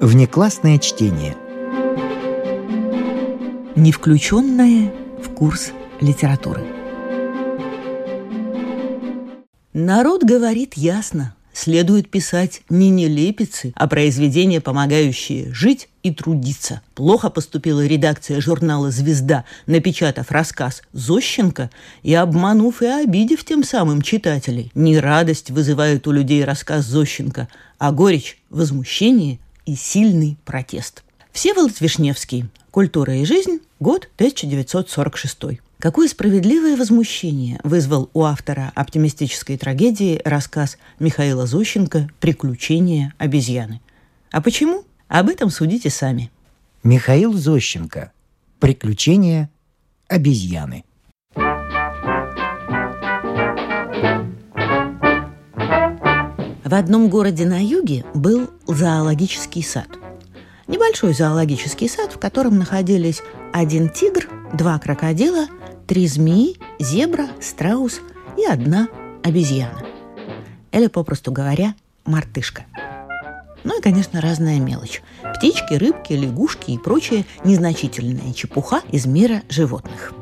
Внеклассное чтение. Не включенное в курс литературы. Народ говорит ясно. Следует писать не нелепицы, а произведения, помогающие жить и трудиться. Плохо поступила редакция журнала «Звезда», напечатав рассказ Зощенко и обманув и обидев тем самым читателей. Не радость вызывает у людей рассказ Зощенко, а горечь, возмущение и сильный протест. Всеволод Вишневский. Культура и жизнь. Год 1946. Какое справедливое возмущение вызвал у автора оптимистической трагедии рассказ Михаила Зощенко «Приключения обезьяны». А почему? Об этом судите сами. Михаил Зощенко. Приключения обезьяны. В одном городе на юге был зоологический сад. Небольшой зоологический сад, в котором находились один тигр, два крокодила – три змеи, зебра, страус и одна обезьяна. Или, попросту говоря, мартышка. Ну и, конечно, разная мелочь. Птички, рыбки, лягушки и прочая незначительная чепуха из мира животных.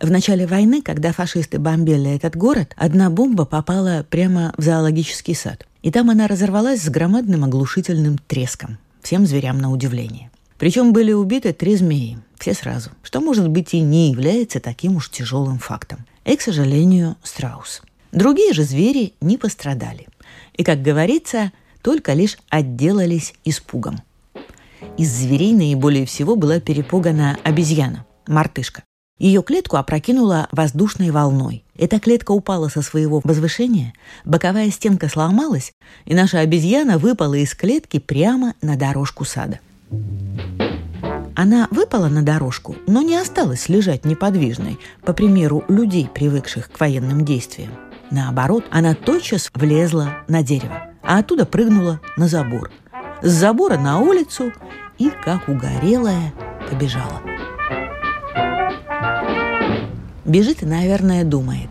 В начале войны, когда фашисты бомбили этот город, одна бомба попала прямо в зоологический сад. И там она разорвалась с громадным оглушительным треском. Всем зверям на удивление. Причем были убиты три змеи, все сразу, что, может быть, и не является таким уж тяжелым фактом. И, к сожалению, страус. Другие же звери не пострадали. И, как говорится, только лишь отделались испугом. Из зверей наиболее всего была перепугана обезьяна, мартышка. Ее клетку опрокинула воздушной волной. Эта клетка упала со своего возвышения, боковая стенка сломалась, и наша обезьяна выпала из клетки прямо на дорожку сада. Она выпала на дорожку, но не осталась лежать неподвижной, по примеру людей, привыкших к военным действиям. Наоборот, она тотчас влезла на дерево, а оттуда прыгнула на забор. С забора на улицу и, как угорелая, побежала. Бежит и, наверное, думает.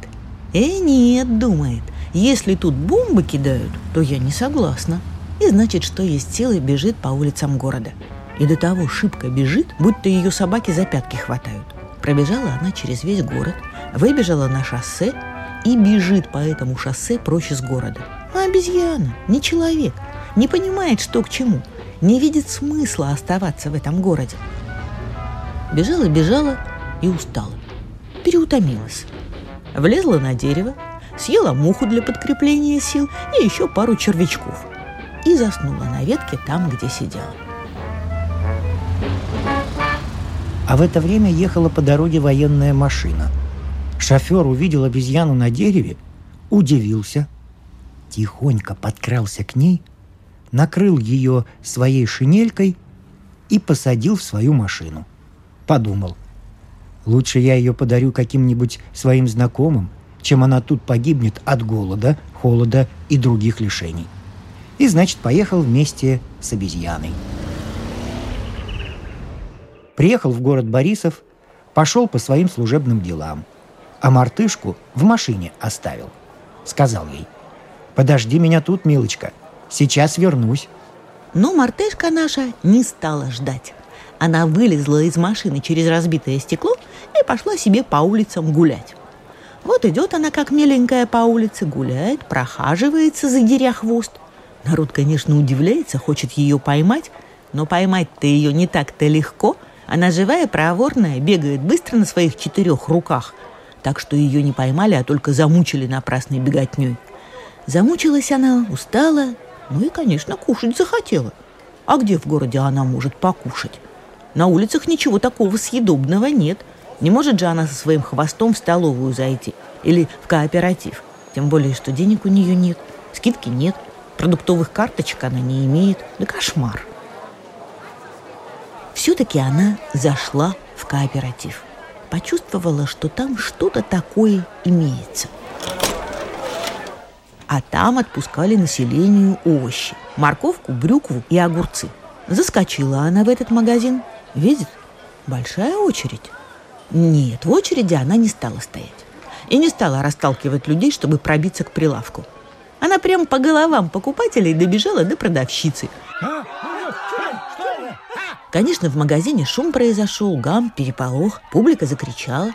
Э, нет, думает. Если тут бомбы кидают, то я не согласна и значит, что есть силы бежит по улицам города. И до того шибко бежит, будто ее собаки за пятки хватают. Пробежала она через весь город, выбежала на шоссе и бежит по этому шоссе прочь из города. А обезьяна, не человек, не понимает, что к чему, не видит смысла оставаться в этом городе. Бежала, бежала и устала. Переутомилась. Влезла на дерево, съела муху для подкрепления сил и еще пару червячков – и заснула на ветке там, где сидела. А в это время ехала по дороге военная машина. Шофер увидел обезьяну на дереве, удивился, тихонько подкрался к ней, накрыл ее своей шинелькой и посадил в свою машину. Подумал, лучше я ее подарю каким-нибудь своим знакомым, чем она тут погибнет от голода, холода и других лишений и, значит, поехал вместе с обезьяной. Приехал в город Борисов, пошел по своим служебным делам, а мартышку в машине оставил. Сказал ей, «Подожди меня тут, милочка, сейчас вернусь». Но мартышка наша не стала ждать. Она вылезла из машины через разбитое стекло и пошла себе по улицам гулять. Вот идет она, как миленькая, по улице, гуляет, прохаживается, задеря хвост – Народ, конечно, удивляется, хочет ее поймать, но поймать-то ее не так-то легко. Она живая, проворная, бегает быстро на своих четырех руках. Так что ее не поймали, а только замучили напрасной беготней. Замучилась она, устала, ну и, конечно, кушать захотела. А где в городе она может покушать? На улицах ничего такого съедобного нет. Не может же она со своим хвостом в столовую зайти или в кооператив. Тем более, что денег у нее нет, скидки нет – Продуктовых карточек она не имеет. Да кошмар. Все-таки она зашла в кооператив. Почувствовала, что там что-то такое имеется. А там отпускали населению овощи. Морковку, брюкву и огурцы. Заскочила она в этот магазин. Видит, большая очередь. Нет, в очереди она не стала стоять. И не стала расталкивать людей, чтобы пробиться к прилавку – Она прям по головам покупателей добежала до продавщицы. Конечно, в магазине шум произошел, гам, переполох, публика закричала.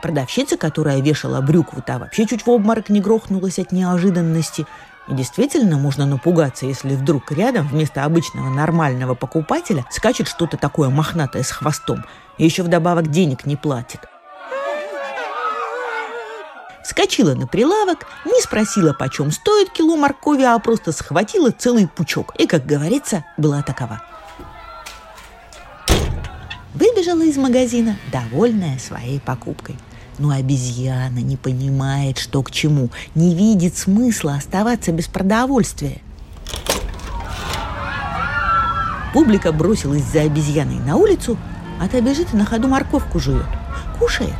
Продавщица, которая вешала брюкву, та вообще чуть в обморок не грохнулась от неожиданности. И действительно можно напугаться, если вдруг рядом вместо обычного нормального покупателя скачет что-то такое мохнатое с хвостом и еще вдобавок денег не платит. Вскочила на прилавок, не спросила, почем стоит кило моркови, а просто схватила целый пучок. И, как говорится, была такова. Выбежала из магазина, довольная своей покупкой. Но обезьяна не понимает, что к чему, не видит смысла оставаться без продовольствия. Публика бросилась за обезьяной на улицу, а та бежит и на ходу морковку жует. Кушает,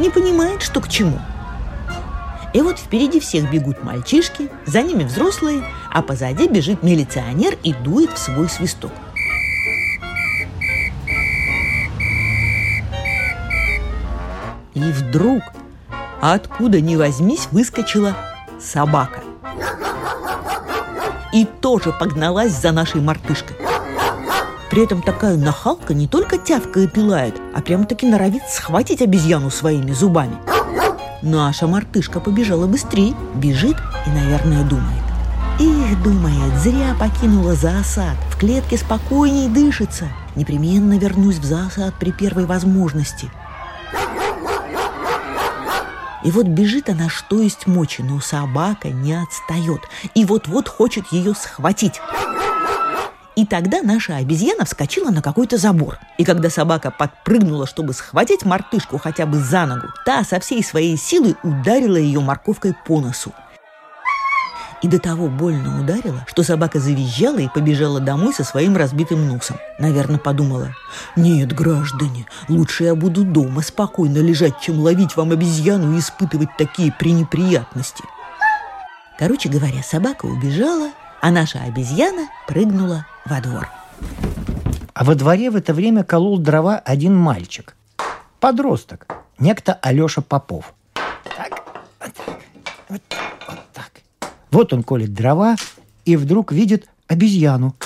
не понимает, что к чему – и вот впереди всех бегут мальчишки, за ними взрослые, а позади бежит милиционер и дует в свой свисток. И вдруг, откуда ни возьмись, выскочила собака. И тоже погналась за нашей мартышкой. При этом такая нахалка не только тявкает и лает, а прямо-таки норовит схватить обезьяну своими зубами – Наша мартышка побежала быстрее, бежит и, наверное, думает. Их, думает, зря покинула зоосад. В клетке спокойней дышится. Непременно вернусь в зоосад при первой возможности. И вот бежит она, что есть мочи, но собака не отстает. И вот-вот хочет ее схватить. И тогда наша обезьяна вскочила на какой-то забор. И когда собака подпрыгнула, чтобы схватить мартышку хотя бы за ногу, та со всей своей силой ударила ее морковкой по носу. И до того больно ударила, что собака завизжала и побежала домой со своим разбитым носом. Наверное, подумала, «Нет, граждане, лучше я буду дома спокойно лежать, чем ловить вам обезьяну и испытывать такие пренеприятности». Короче говоря, собака убежала, а наша обезьяна прыгнула во двор. А во дворе в это время колол дрова один мальчик. Подросток, некто Алеша Попов. Так, вот вот. Вот он колет дрова и вдруг видит обезьяну.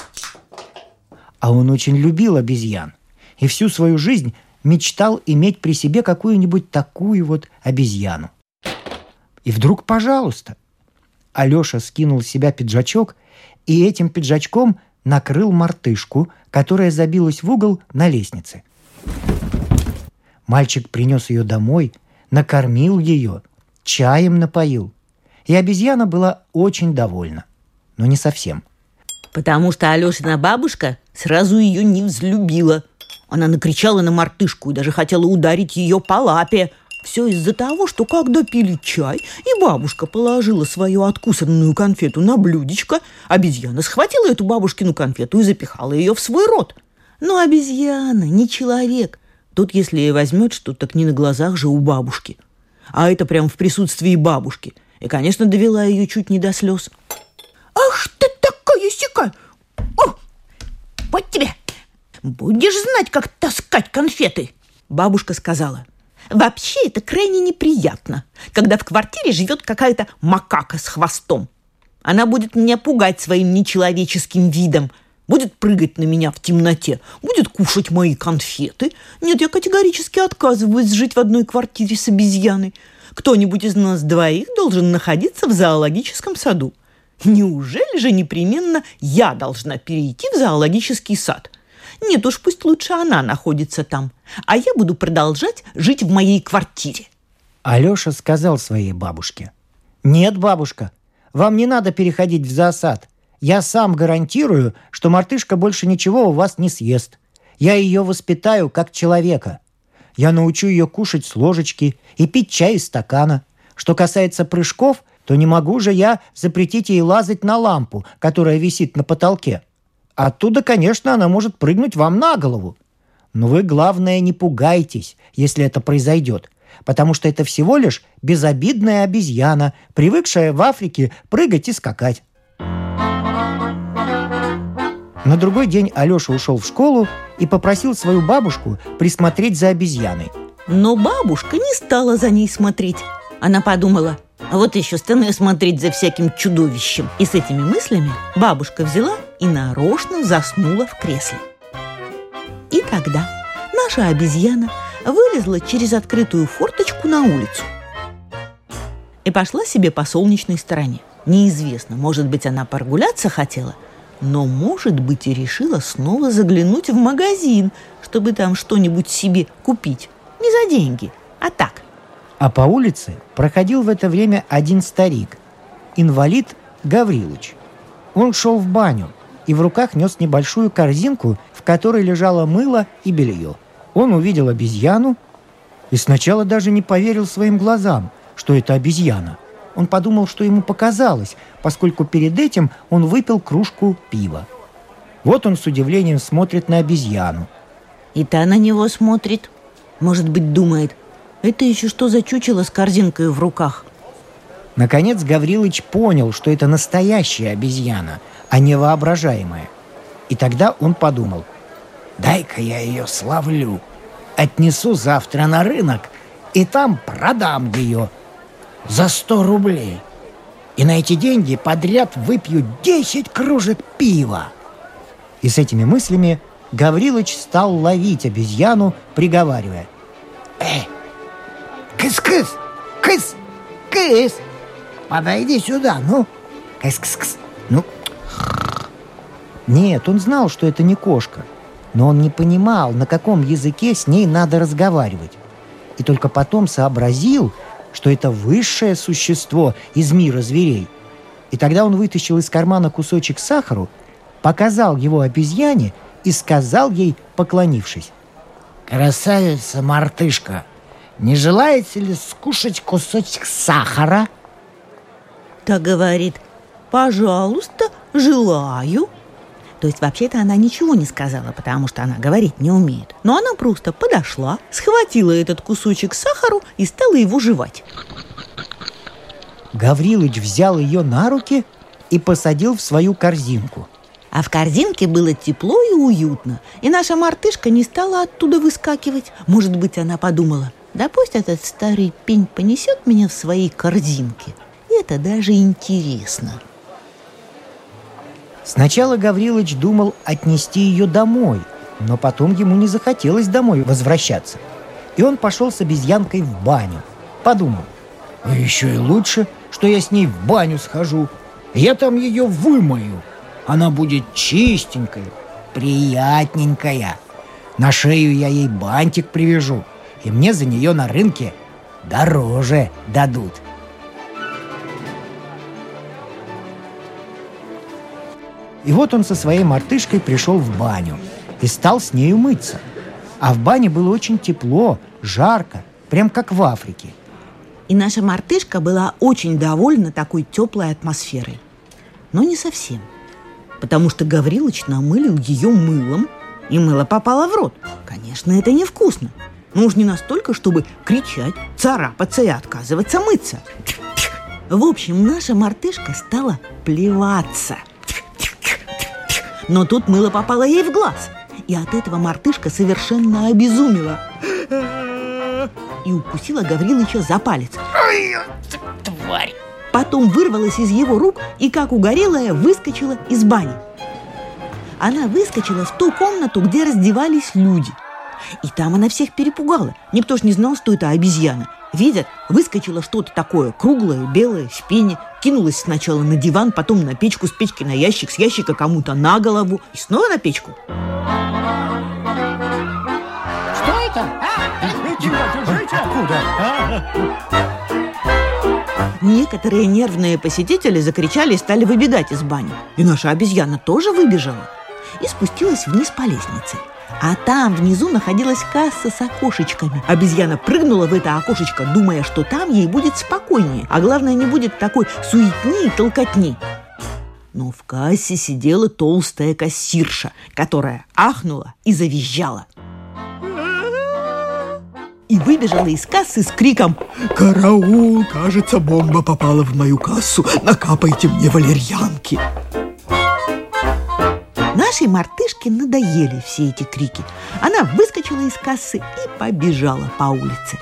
А он очень любил обезьян. И всю свою жизнь мечтал иметь при себе какую-нибудь такую вот обезьяну. И вдруг, пожалуйста, Алеша скинул с себя пиджачок и этим пиджачком накрыл мартышку, которая забилась в угол на лестнице. Мальчик принес ее домой, накормил ее, чаем напоил. И обезьяна была очень довольна. Но не совсем. Потому что Алешина бабушка сразу ее не взлюбила. Она накричала на мартышку и даже хотела ударить ее по лапе – все из-за того, что когда пили чай, и бабушка положила свою откусанную конфету на блюдечко, обезьяна схватила эту бабушкину конфету и запихала ее в свой рот. Но обезьяна не человек. Тут, если и возьмет что, так не на глазах же у бабушки. А это прям в присутствии бабушки. И, конечно, довела ее чуть не до слез. «Ах ты такая сика! О, вот тебе! Будешь знать, как таскать конфеты!» Бабушка сказала – Вообще это крайне неприятно, когда в квартире живет какая-то макака с хвостом. Она будет меня пугать своим нечеловеческим видом, будет прыгать на меня в темноте, будет кушать мои конфеты. Нет, я категорически отказываюсь жить в одной квартире с обезьяной. Кто-нибудь из нас двоих должен находиться в зоологическом саду. Неужели же непременно я должна перейти в зоологический сад – нет уж, пусть лучше она находится там, а я буду продолжать жить в моей квартире. Алеша сказал своей бабушке. «Нет, бабушка, вам не надо переходить в засад. Я сам гарантирую, что мартышка больше ничего у вас не съест. Я ее воспитаю как человека. Я научу ее кушать с ложечки и пить чай из стакана. Что касается прыжков, то не могу же я запретить ей лазать на лампу, которая висит на потолке. Оттуда, конечно, она может прыгнуть вам на голову. Но вы, главное, не пугайтесь, если это произойдет, потому что это всего лишь безобидная обезьяна, привыкшая в Африке прыгать и скакать. На другой день Алеша ушел в школу и попросил свою бабушку присмотреть за обезьяной. Но бабушка не стала за ней смотреть. Она подумала, Вот еще стану смотреть за всяким чудовищем. И с этими мыслями бабушка взяла и нарочно заснула в кресле. И тогда наша обезьяна вылезла через открытую форточку на улицу и пошла себе по солнечной стороне. Неизвестно, может быть, она прогуляться хотела, но, может быть, и решила снова заглянуть в магазин, чтобы там что-нибудь себе купить. Не за деньги, а так. А по улице проходил в это время один старик, инвалид Гаврилыч. Он шел в баню и в руках нес небольшую корзинку, в которой лежало мыло и белье. Он увидел обезьяну и сначала даже не поверил своим глазам, что это обезьяна. Он подумал, что ему показалось, поскольку перед этим он выпил кружку пива. Вот он с удивлением смотрит на обезьяну. И та на него смотрит. Может быть, думает, это еще что за чучело с корзинкой в руках? Наконец Гаврилыч понял, что это настоящая обезьяна, а не воображаемая. И тогда он подумал, дай-ка я ее славлю, отнесу завтра на рынок и там продам ее за сто рублей. И на эти деньги подряд выпью десять кружек пива. И с этими мыслями Гаврилыч стал ловить обезьяну, приговаривая. «Эй, кыс-кыс, кыс, кыс, подойди сюда, ну, кыс-кыс-кыс, ну». Нет, он знал, что это не кошка, но он не понимал, на каком языке с ней надо разговаривать. И только потом сообразил, что это высшее существо из мира зверей. И тогда он вытащил из кармана кусочек сахару, показал его обезьяне и сказал ей, поклонившись. «Красавица-мартышка, не желаете ли скушать кусочек сахара?» Та говорит, «Пожалуйста, желаю». То есть вообще-то она ничего не сказала, потому что она говорить не умеет. Но она просто подошла, схватила этот кусочек сахару и стала его жевать. Гаврилыч взял ее на руки и посадил в свою корзинку. А в корзинке было тепло и уютно, и наша мартышка не стала оттуда выскакивать. Может быть, она подумала, да пусть этот старый пень понесет меня в своей корзинке. Это даже интересно. Сначала Гаврилыч думал отнести ее домой, но потом ему не захотелось домой возвращаться. И он пошел с обезьянкой в баню. Подумал, а еще и лучше, что я с ней в баню схожу. Я там ее вымою. Она будет чистенькая, приятненькая. На шею я ей бантик привяжу, и мне за нее на рынке дороже дадут. И вот он со своей мартышкой пришел в баню и стал с нею мыться. А в бане было очень тепло, жарко, прям как в Африке. И наша мартышка была очень довольна такой теплой атмосферой. Но не совсем. Потому что Гаврилыч намылил ее мылом, и мыло попало в рот. Конечно, это невкусно. Но уж не настолько, чтобы кричать, царапаться и отказываться мыться. В общем, наша мартышка стала плеваться – но тут мыло попало ей в глаз. И от этого мартышка совершенно обезумела. И укусила Гаврилыча за палец. Ой, тварь! Потом вырвалась из его рук и, как угорелая, выскочила из бани. Она выскочила в ту комнату, где раздевались люди. И там она всех перепугала. Никто ж не знал, что это обезьяна. Видят, выскочило что-то такое, круглое, белое, в пене, кинулась сначала на диван, потом на печку, с печки на ящик, с ящика кому-то на голову и снова на печку. Что это? А? Откуда? Некоторые нервные посетители закричали и стали выбегать из бани. И наша обезьяна тоже выбежала и спустилась вниз по лестнице – а там внизу находилась касса с окошечками. Обезьяна прыгнула в это окошечко, думая, что там ей будет спокойнее, а главное, не будет такой суетни и толкотни. Но в кассе сидела толстая кассирша, которая ахнула и завизжала. И выбежала из кассы с криком «Караул! Кажется, бомба попала в мою кассу! Накапайте мне валерьянки!» Нашей мартышке надоели все эти крики. Она выскочила из кассы и побежала по улице.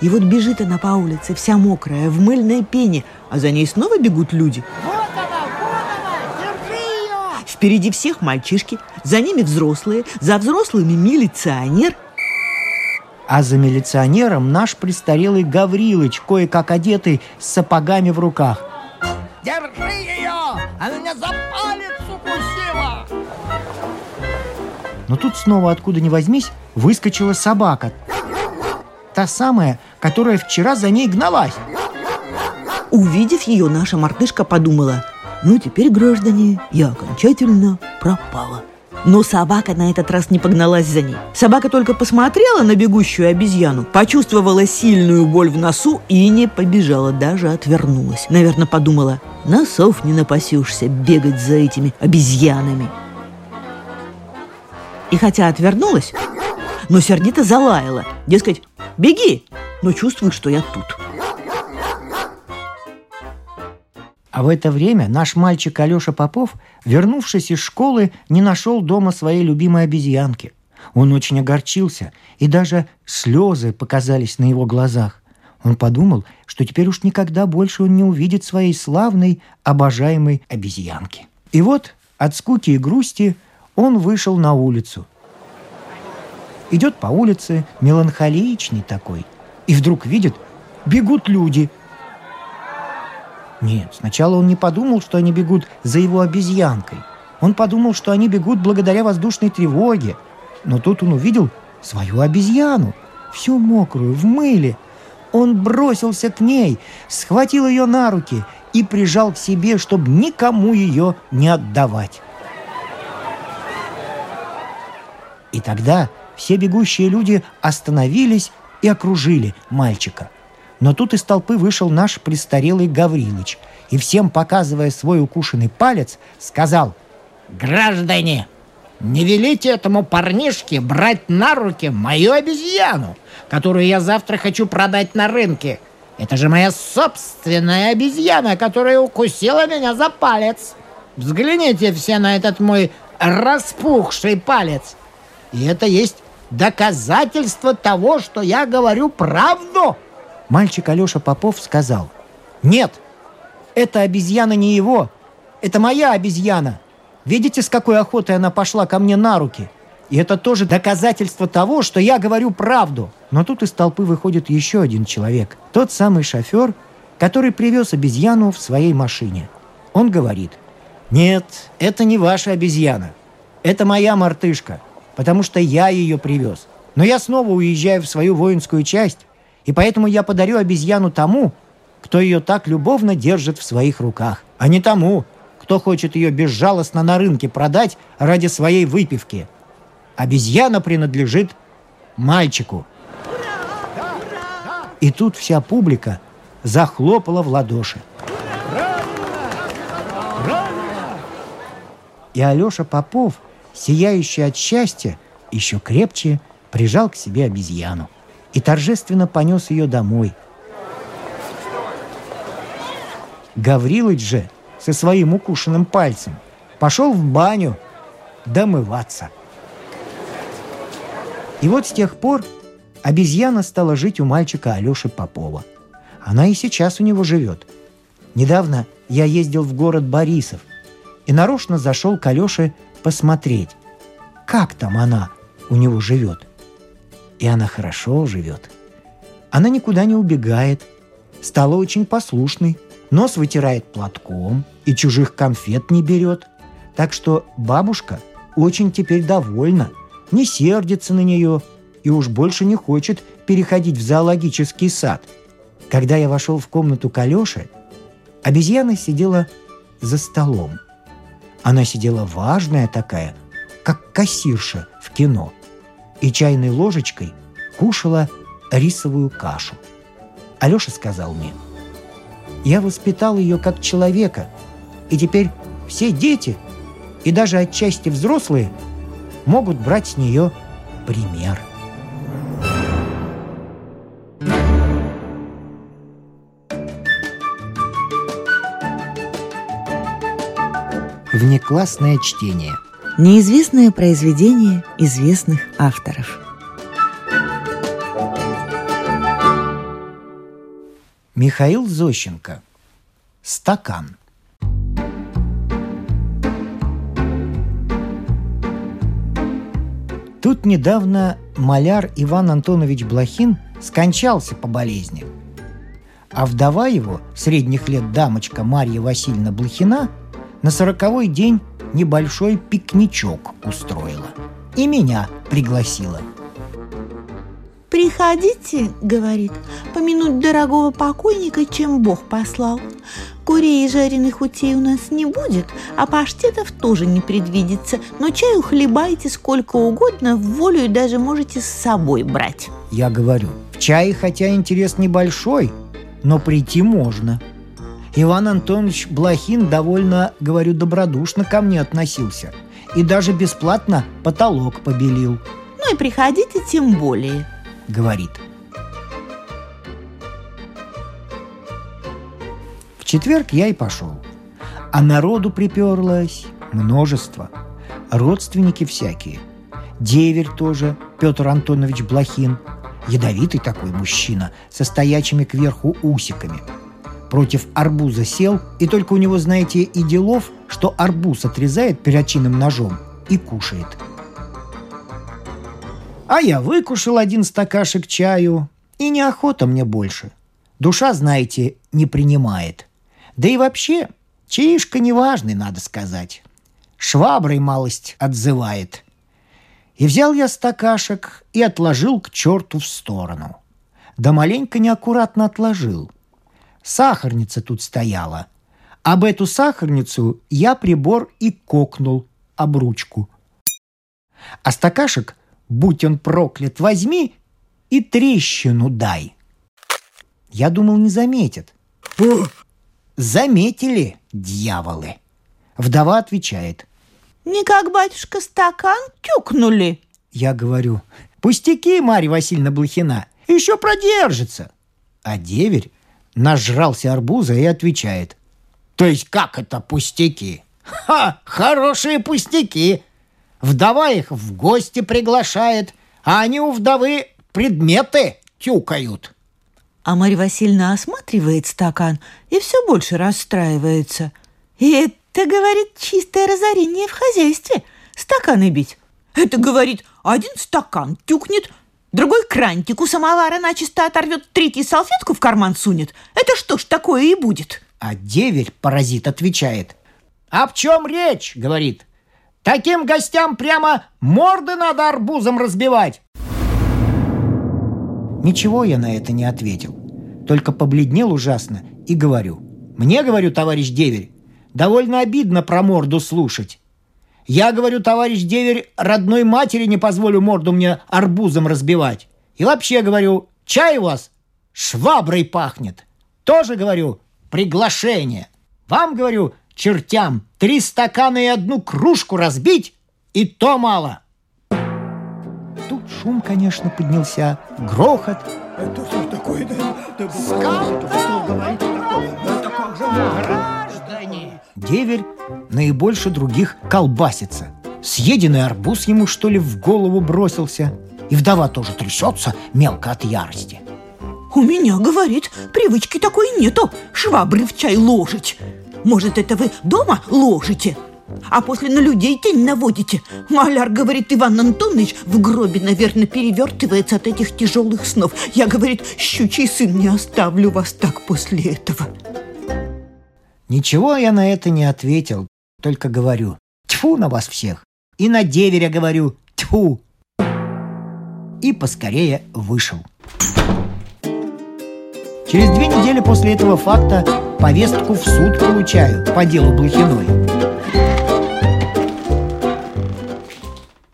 И вот бежит она по улице, вся мокрая, в мыльной пене, а за ней снова бегут люди. Вот она, вот она, держи ее! Впереди всех мальчишки, за ними взрослые, за взрослыми милиционер. А за милиционером наш престарелый Гаврилыч, кое-как одетый, с сапогами в руках. Держи ее! Она меня за палец укусила! Но тут снова откуда ни возьмись выскочила собака. Та самая, которая вчера за ней гналась. Увидев ее, наша мартышка подумала, ну теперь, граждане, я окончательно пропала. Но собака на этот раз не погналась за ней. Собака только посмотрела на бегущую обезьяну, почувствовала сильную боль в носу и не побежала, даже отвернулась. Наверное, подумала, носов не напасешься бегать за этими обезьянами. И хотя отвернулась, но сердито залаяла. Дескать, беги, но чувствую, что я тут. А в это время наш мальчик Алеша Попов, вернувшись из школы, не нашел дома своей любимой обезьянки. Он очень огорчился, и даже слезы показались на его глазах. Он подумал, что теперь уж никогда больше он не увидит своей славной, обожаемой обезьянки. И вот от скуки и грусти он вышел на улицу. Идет по улице, меланхоличный такой, и вдруг видит, бегут люди – нет, сначала он не подумал, что они бегут за его обезьянкой. Он подумал, что они бегут благодаря воздушной тревоге. Но тут он увидел свою обезьяну, всю мокрую, в мыле. Он бросился к ней, схватил ее на руки и прижал к себе, чтобы никому ее не отдавать. И тогда все бегущие люди остановились и окружили мальчика – но тут из толпы вышел наш престарелый Гаврилыч и всем, показывая свой укушенный палец, сказал «Граждане, не велите этому парнишке брать на руки мою обезьяну, которую я завтра хочу продать на рынке. Это же моя собственная обезьяна, которая укусила меня за палец. Взгляните все на этот мой распухший палец. И это есть доказательство того, что я говорю правду» мальчик Алеша Попов сказал, «Нет, эта обезьяна не его, это моя обезьяна. Видите, с какой охотой она пошла ко мне на руки? И это тоже доказательство того, что я говорю правду». Но тут из толпы выходит еще один человек, тот самый шофер, который привез обезьяну в своей машине. Он говорит, «Нет, это не ваша обезьяна. Это моя мартышка, потому что я ее привез. Но я снова уезжаю в свою воинскую часть, и поэтому я подарю обезьяну тому, кто ее так любовно держит в своих руках, а не тому, кто хочет ее безжалостно на рынке продать ради своей выпивки. Обезьяна принадлежит мальчику. И тут вся публика захлопала в ладоши. И Алеша Попов, сияющий от счастья, еще крепче прижал к себе обезьяну и торжественно понес ее домой. Гаврилыч же со своим укушенным пальцем пошел в баню домываться. И вот с тех пор обезьяна стала жить у мальчика Алеши Попова. Она и сейчас у него живет. Недавно я ездил в город Борисов и нарочно зашел к Алёше посмотреть, как там она у него живет. И она хорошо живет. Она никуда не убегает, стала очень послушной, нос вытирает платком и чужих конфет не берет. Так что бабушка очень теперь довольна, не сердится на нее и уж больше не хочет переходить в зоологический сад. Когда я вошел в комнату к обезьяна сидела за столом. Она сидела важная такая, как кассирша в кино – и чайной ложечкой кушала рисовую кашу. Алеша сказал мне, «Я воспитал ее как человека, и теперь все дети, и даже отчасти взрослые, могут брать с нее пример». Внеклассное чтение – Неизвестное произведение известных авторов. Михаил Зощенко. Стакан. Тут недавно маляр Иван Антонович Блохин скончался по болезни. А вдова его, средних лет дамочка Марья Васильевна Блохина, на сороковой день небольшой пикничок устроила. И меня пригласила. «Приходите, — говорит, — помянуть дорогого покойника, чем Бог послал. Курей и жареных утей у нас не будет, а паштетов тоже не предвидится, но чаю хлебайте сколько угодно, в волю и даже можете с собой брать». Я говорю, в чае хотя интерес небольшой, но прийти можно. Иван Антонович Блохин довольно, говорю, добродушно ко мне относился и даже бесплатно потолок побелил. Ну и приходите тем более. Говорит. В четверг я и пошел. А народу приперлось множество. Родственники всякие. Деверь тоже, Петр Антонович Блохин. Ядовитый такой мужчина, со стоячими кверху усиками – против арбуза сел, и только у него, знаете, и делов, что арбуз отрезает перочинным ножом и кушает. А я выкушал один стакашек чаю, и неохота мне больше. Душа, знаете, не принимает. Да и вообще, чаишка неважный, надо сказать. Шваброй малость отзывает. И взял я стакашек и отложил к черту в сторону. Да маленько неаккуратно отложил – Сахарница тут стояла. Об эту сахарницу я прибор и кокнул об ручку. А стакашек, будь он проклят, возьми и трещину дай. Я думал, не заметят. Заметили, дьяволы. Вдова отвечает. Не как, батюшка, стакан тюкнули. Я говорю, пустяки, Марья Васильевна Блохина, еще продержится. А деверь нажрался арбуза и отвечает. То есть как это пустяки? Ха, хорошие пустяки. Вдова их в гости приглашает, а они у вдовы предметы тюкают. А Марья Васильевна осматривает стакан и все больше расстраивается. И это, говорит, чистое разорение в хозяйстве. Стаканы бить. Это, говорит, один стакан тюкнет, Другой крантик у самовара начисто оторвет, третий салфетку в карман сунет. Это что ж такое и будет? А деверь, паразит, отвечает. «А в чем речь?» — говорит. «Таким гостям прямо морды надо арбузом разбивать!» Ничего я на это не ответил. Только побледнел ужасно и говорю. «Мне, — говорю, товарищ деверь, — довольно обидно про морду слушать. Я говорю, товарищ деверь, родной матери не позволю морду мне арбузом разбивать. И вообще говорю, чай у вас шваброй пахнет. Тоже говорю, приглашение. Вам, говорю, чертям, три стакана и одну кружку разбить, и то мало. Тут шум, конечно, поднялся, грохот. Это что такое? Да, да, Скандал! говорит такое? Это как же Граждане! Деверь наибольше других колбасится. Съеденный арбуз ему, что ли, в голову бросился. И вдова тоже трясется мелко от ярости. У меня, говорит, привычки такой нету швабры в чай ложить. Может, это вы дома ложите? А после на людей тень наводите. Маляр, говорит, Иван Антонович в гробе, наверное, перевертывается от этих тяжелых снов. Я, говорит, щучий сын, не оставлю вас так после этого. Ничего я на это не ответил, только говорю «Тьфу на вас всех!» И на деверя говорю «Тьфу!» И поскорее вышел. Через две недели после этого факта повестку в суд получаю по делу Блохиной.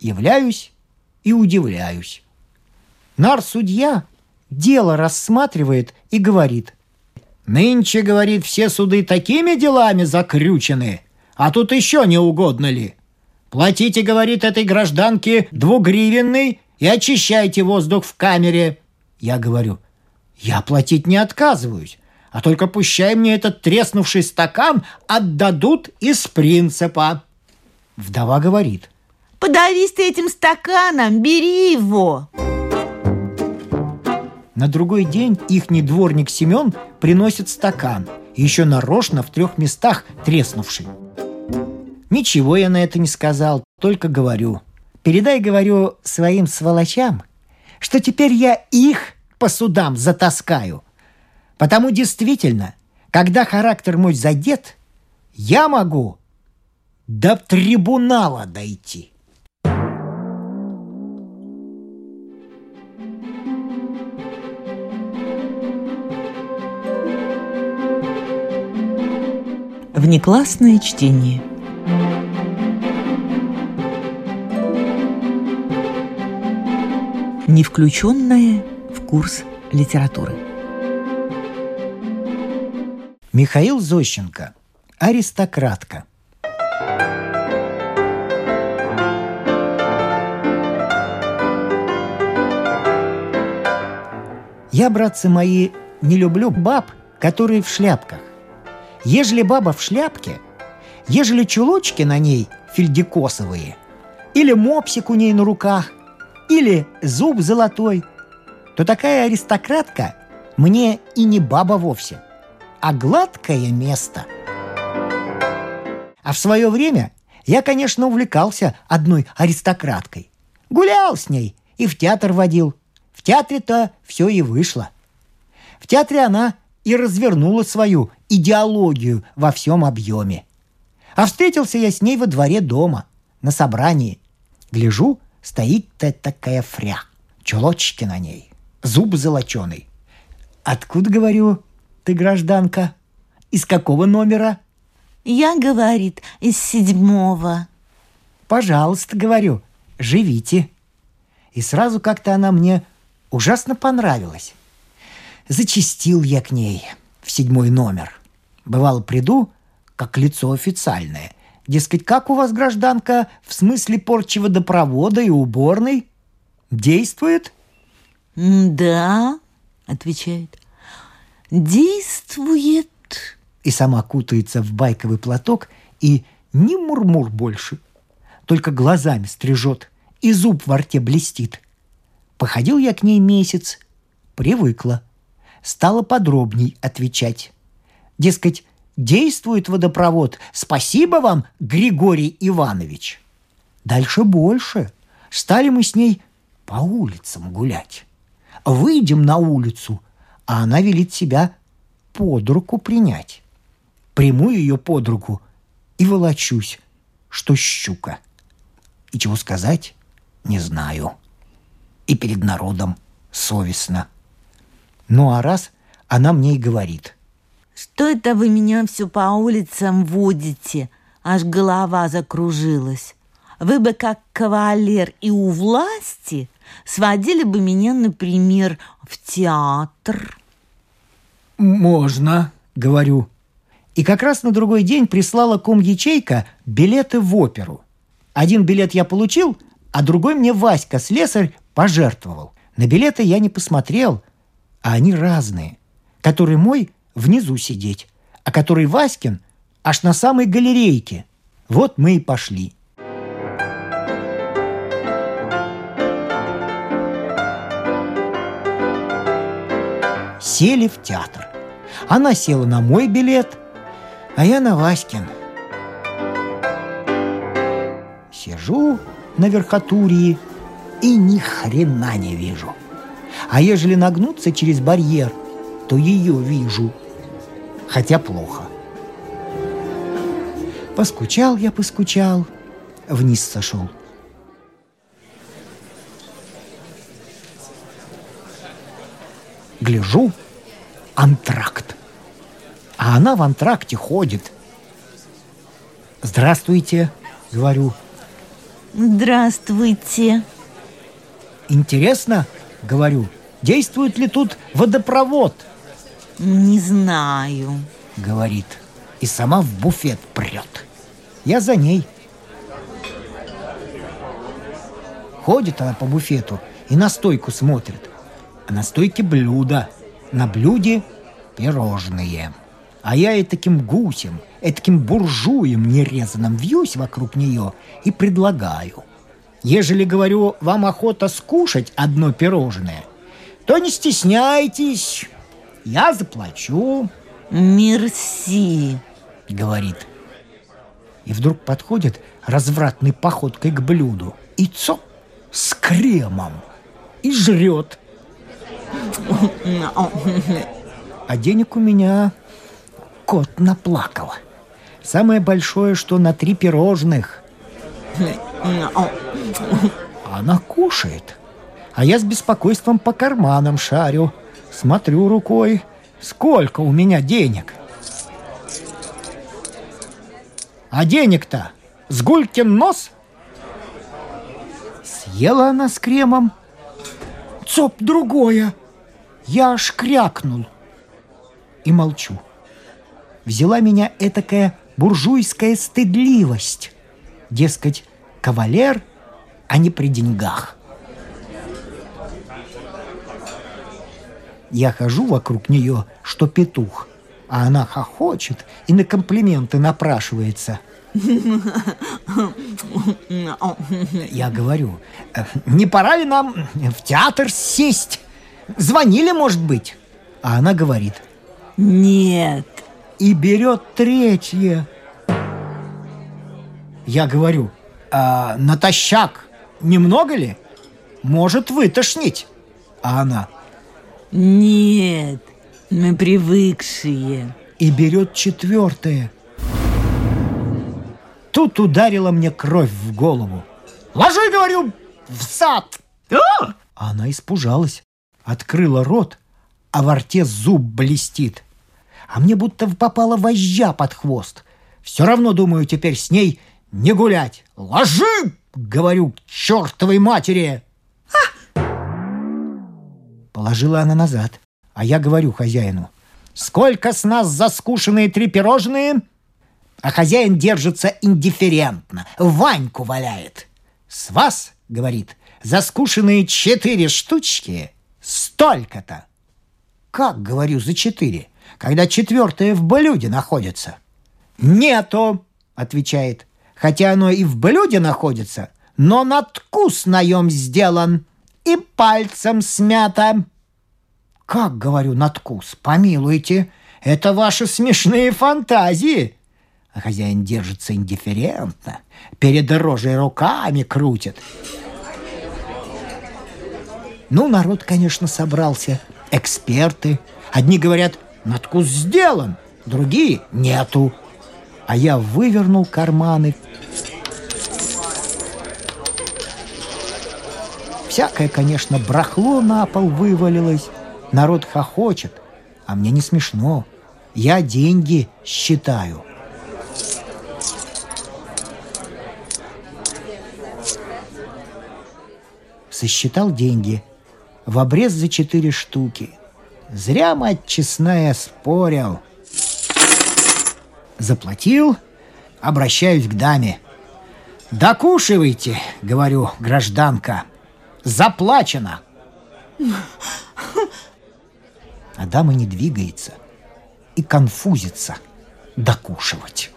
Являюсь и удивляюсь. Нар-судья дело рассматривает и говорит – Нынче, говорит, все суды такими делами закрючены, а тут еще не угодно ли? Платите, говорит, этой гражданке двугривенный и очищайте воздух в камере. Я говорю, я платить не отказываюсь, а только пущай мне этот треснувший стакан отдадут из принципа. Вдова говорит. Подавись ты этим стаканом, бери его. На другой день ихний дворник Семен приносит стакан, еще нарочно в трех местах треснувший. Ничего я на это не сказал, только говорю. Передай, говорю, своим сволочам, что теперь я их по судам затаскаю. Потому действительно, когда характер мой задет, я могу до трибунала дойти. Внеклассное чтение. Не включенное в курс литературы. Михаил Зощенко. Аристократка. Я, братцы мои, не люблю баб, которые в шляпках. Ежели баба в шляпке, ежели чулочки на ней фельдикосовые, или мопсик у ней на руках, или зуб золотой, то такая аристократка мне и не баба вовсе, а гладкое место. А в свое время я, конечно, увлекался одной аристократкой. Гулял с ней и в театр водил. В театре-то все и вышло. В театре она и развернула свою идеологию во всем объеме. А встретился я с ней во дворе дома, на собрании. Гляжу, стоит-то такая фря, чулочки на ней, зуб золоченый. Откуда, говорю, ты гражданка? Из какого номера? Я, говорит, из седьмого. Пожалуйста, говорю, живите. И сразу как-то она мне ужасно понравилась. Зачистил я к ней в седьмой номер. Бывало, приду, как лицо официальное. Дескать, как у вас, гражданка, в смысле порчи водопровода и уборной? Действует? «Да», — отвечает, — «действует». И сама кутается в байковый платок и ни мурмур больше. Только глазами стрижет, и зуб во рте блестит. Походил я к ней месяц, привыкла. Стала подробней отвечать. Дескать, действует водопровод. Спасибо вам, Григорий Иванович. Дальше больше. Стали мы с ней по улицам гулять. Выйдем на улицу, а она велит себя под руку принять. Приму ее под руку и волочусь, что щука. И чего сказать, не знаю. И перед народом совестно. Ну а раз она мне и говорит. Что это вы меня все по улицам водите? Аж голова закружилась. Вы бы как кавалер и у власти сводили бы меня, например, в театр. «Можно», — говорю. И как раз на другой день прислала ком-ячейка билеты в оперу. Один билет я получил, а другой мне Васька, слесарь, пожертвовал. На билеты я не посмотрел, а они разные. Который мой внизу сидеть, а который Васькин аж на самой галерейке. Вот мы и пошли. Сели в театр. Она села на мой билет, а я на Васькин. Сижу на верхотурии и ни хрена не вижу. А ежели нагнуться через барьер, то ее вижу – хотя плохо. Поскучал я, поскучал, вниз сошел. Гляжу, антракт. А она в антракте ходит. «Здравствуйте», — говорю. Здравствуйте. «Интересно», — говорю, — «действует ли тут водопровод?» Не знаю. говорит, и сама в буфет прет. Я за ней. Ходит она по буфету и на стойку смотрит. А на стойке блюдо, на блюде пирожные. А я и таким гусем, и таким буржуем нерезанным вьюсь вокруг нее и предлагаю. Ежели, говорю, вам охота скушать одно пирожное, то не стесняйтесь, я заплачу, Мерси. говорит. И вдруг подходит развратной походкой к блюду и цоп с кремом и жрет. А денег у меня кот наплакал. Самое большое, что на три пирожных. Она кушает. А я с беспокойством по карманам шарю. Смотрю рукой, сколько у меня денег. А денег-то с гулькин нос. Съела она с кремом. Цоп другое. Я аж крякнул. И молчу. Взяла меня этакая буржуйская стыдливость. Дескать, кавалер, а не при деньгах. Я хожу вокруг нее, что петух, а она хохочет и на комплименты напрашивается. Я говорю, «Э, не пора ли нам в театр сесть? Звонили, может быть? А она говорит, Нет. и берет третье. Я говорю, а натощак немного ли? Может вытошнить. А она Нет. Мы привыкшие. и берет четвертое. Тут ударила мне кровь в голову. Ложи, говорю, в сад. А Она испужалась, открыла рот, а во рте зуб блестит. А мне будто попала вожжа под хвост. Все равно, думаю, теперь с ней не гулять. Ложи, говорю, к чертовой матери. Положила она назад, а я говорю хозяину. Сколько с нас заскушенные три пирожные? А хозяин держится индифферентно, Ваньку валяет. С вас, говорит, заскушенные четыре штучки столько-то. Как, говорю, за четыре, когда четвертое в блюде находится? Нету, отвечает, хотя оно и в блюде находится, но надкус наем сделан и пальцем смято. Как, говорю, надкус, помилуйте, это ваши смешные фантазии. А хозяин держится индифферентно, перед рожей руками крутит. Ну, народ, конечно, собрался, эксперты. Одни говорят, надкус сделан, другие – нету. А я вывернул карманы. Всякое, конечно, брахло на пол вывалилось. Народ хохочет, а мне не смешно. Я деньги считаю. Сосчитал деньги. В обрез за четыре штуки. Зря, мать честная, спорил. Заплатил, обращаюсь к даме. «Докушивайте», — говорю, гражданка. «Заплачено». А дама не двигается и конфузится докушивать.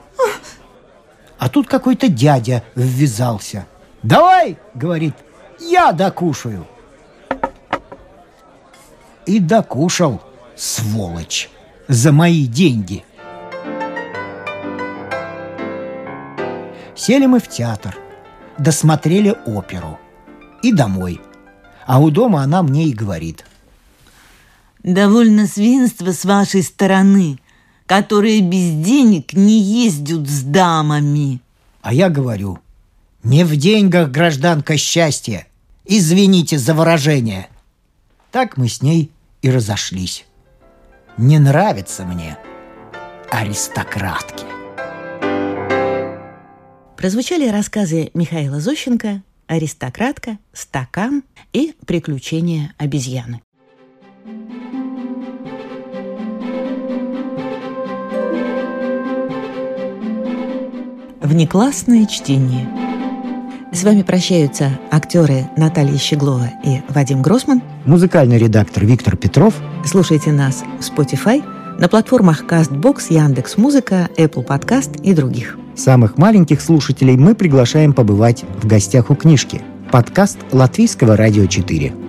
А тут какой-то дядя ввязался. «Давай!» — говорит, «я докушаю». И докушал, сволочь, за мои деньги. Сели мы в театр, досмотрели оперу и домой. А у дома она мне и говорит. Довольно свинство с вашей стороны, которые без денег не ездят с дамами. А я говорю, не в деньгах гражданка счастья. Извините за выражение. Так мы с ней и разошлись. Не нравятся мне аристократки. Прозвучали рассказы Михаила Зощенко «Аристократка», «Стакан» и «Приключения обезьяны». Внеклассное чтение. С вами прощаются актеры Наталья Щеглова и Вадим Гросман. Музыкальный редактор Виктор Петров. Слушайте нас в Spotify, на платформах CastBox, Яндекс.Музыка, Apple Podcast и других. Самых маленьких слушателей мы приглашаем побывать в гостях у книжки. Подкаст Латвийского радио 4.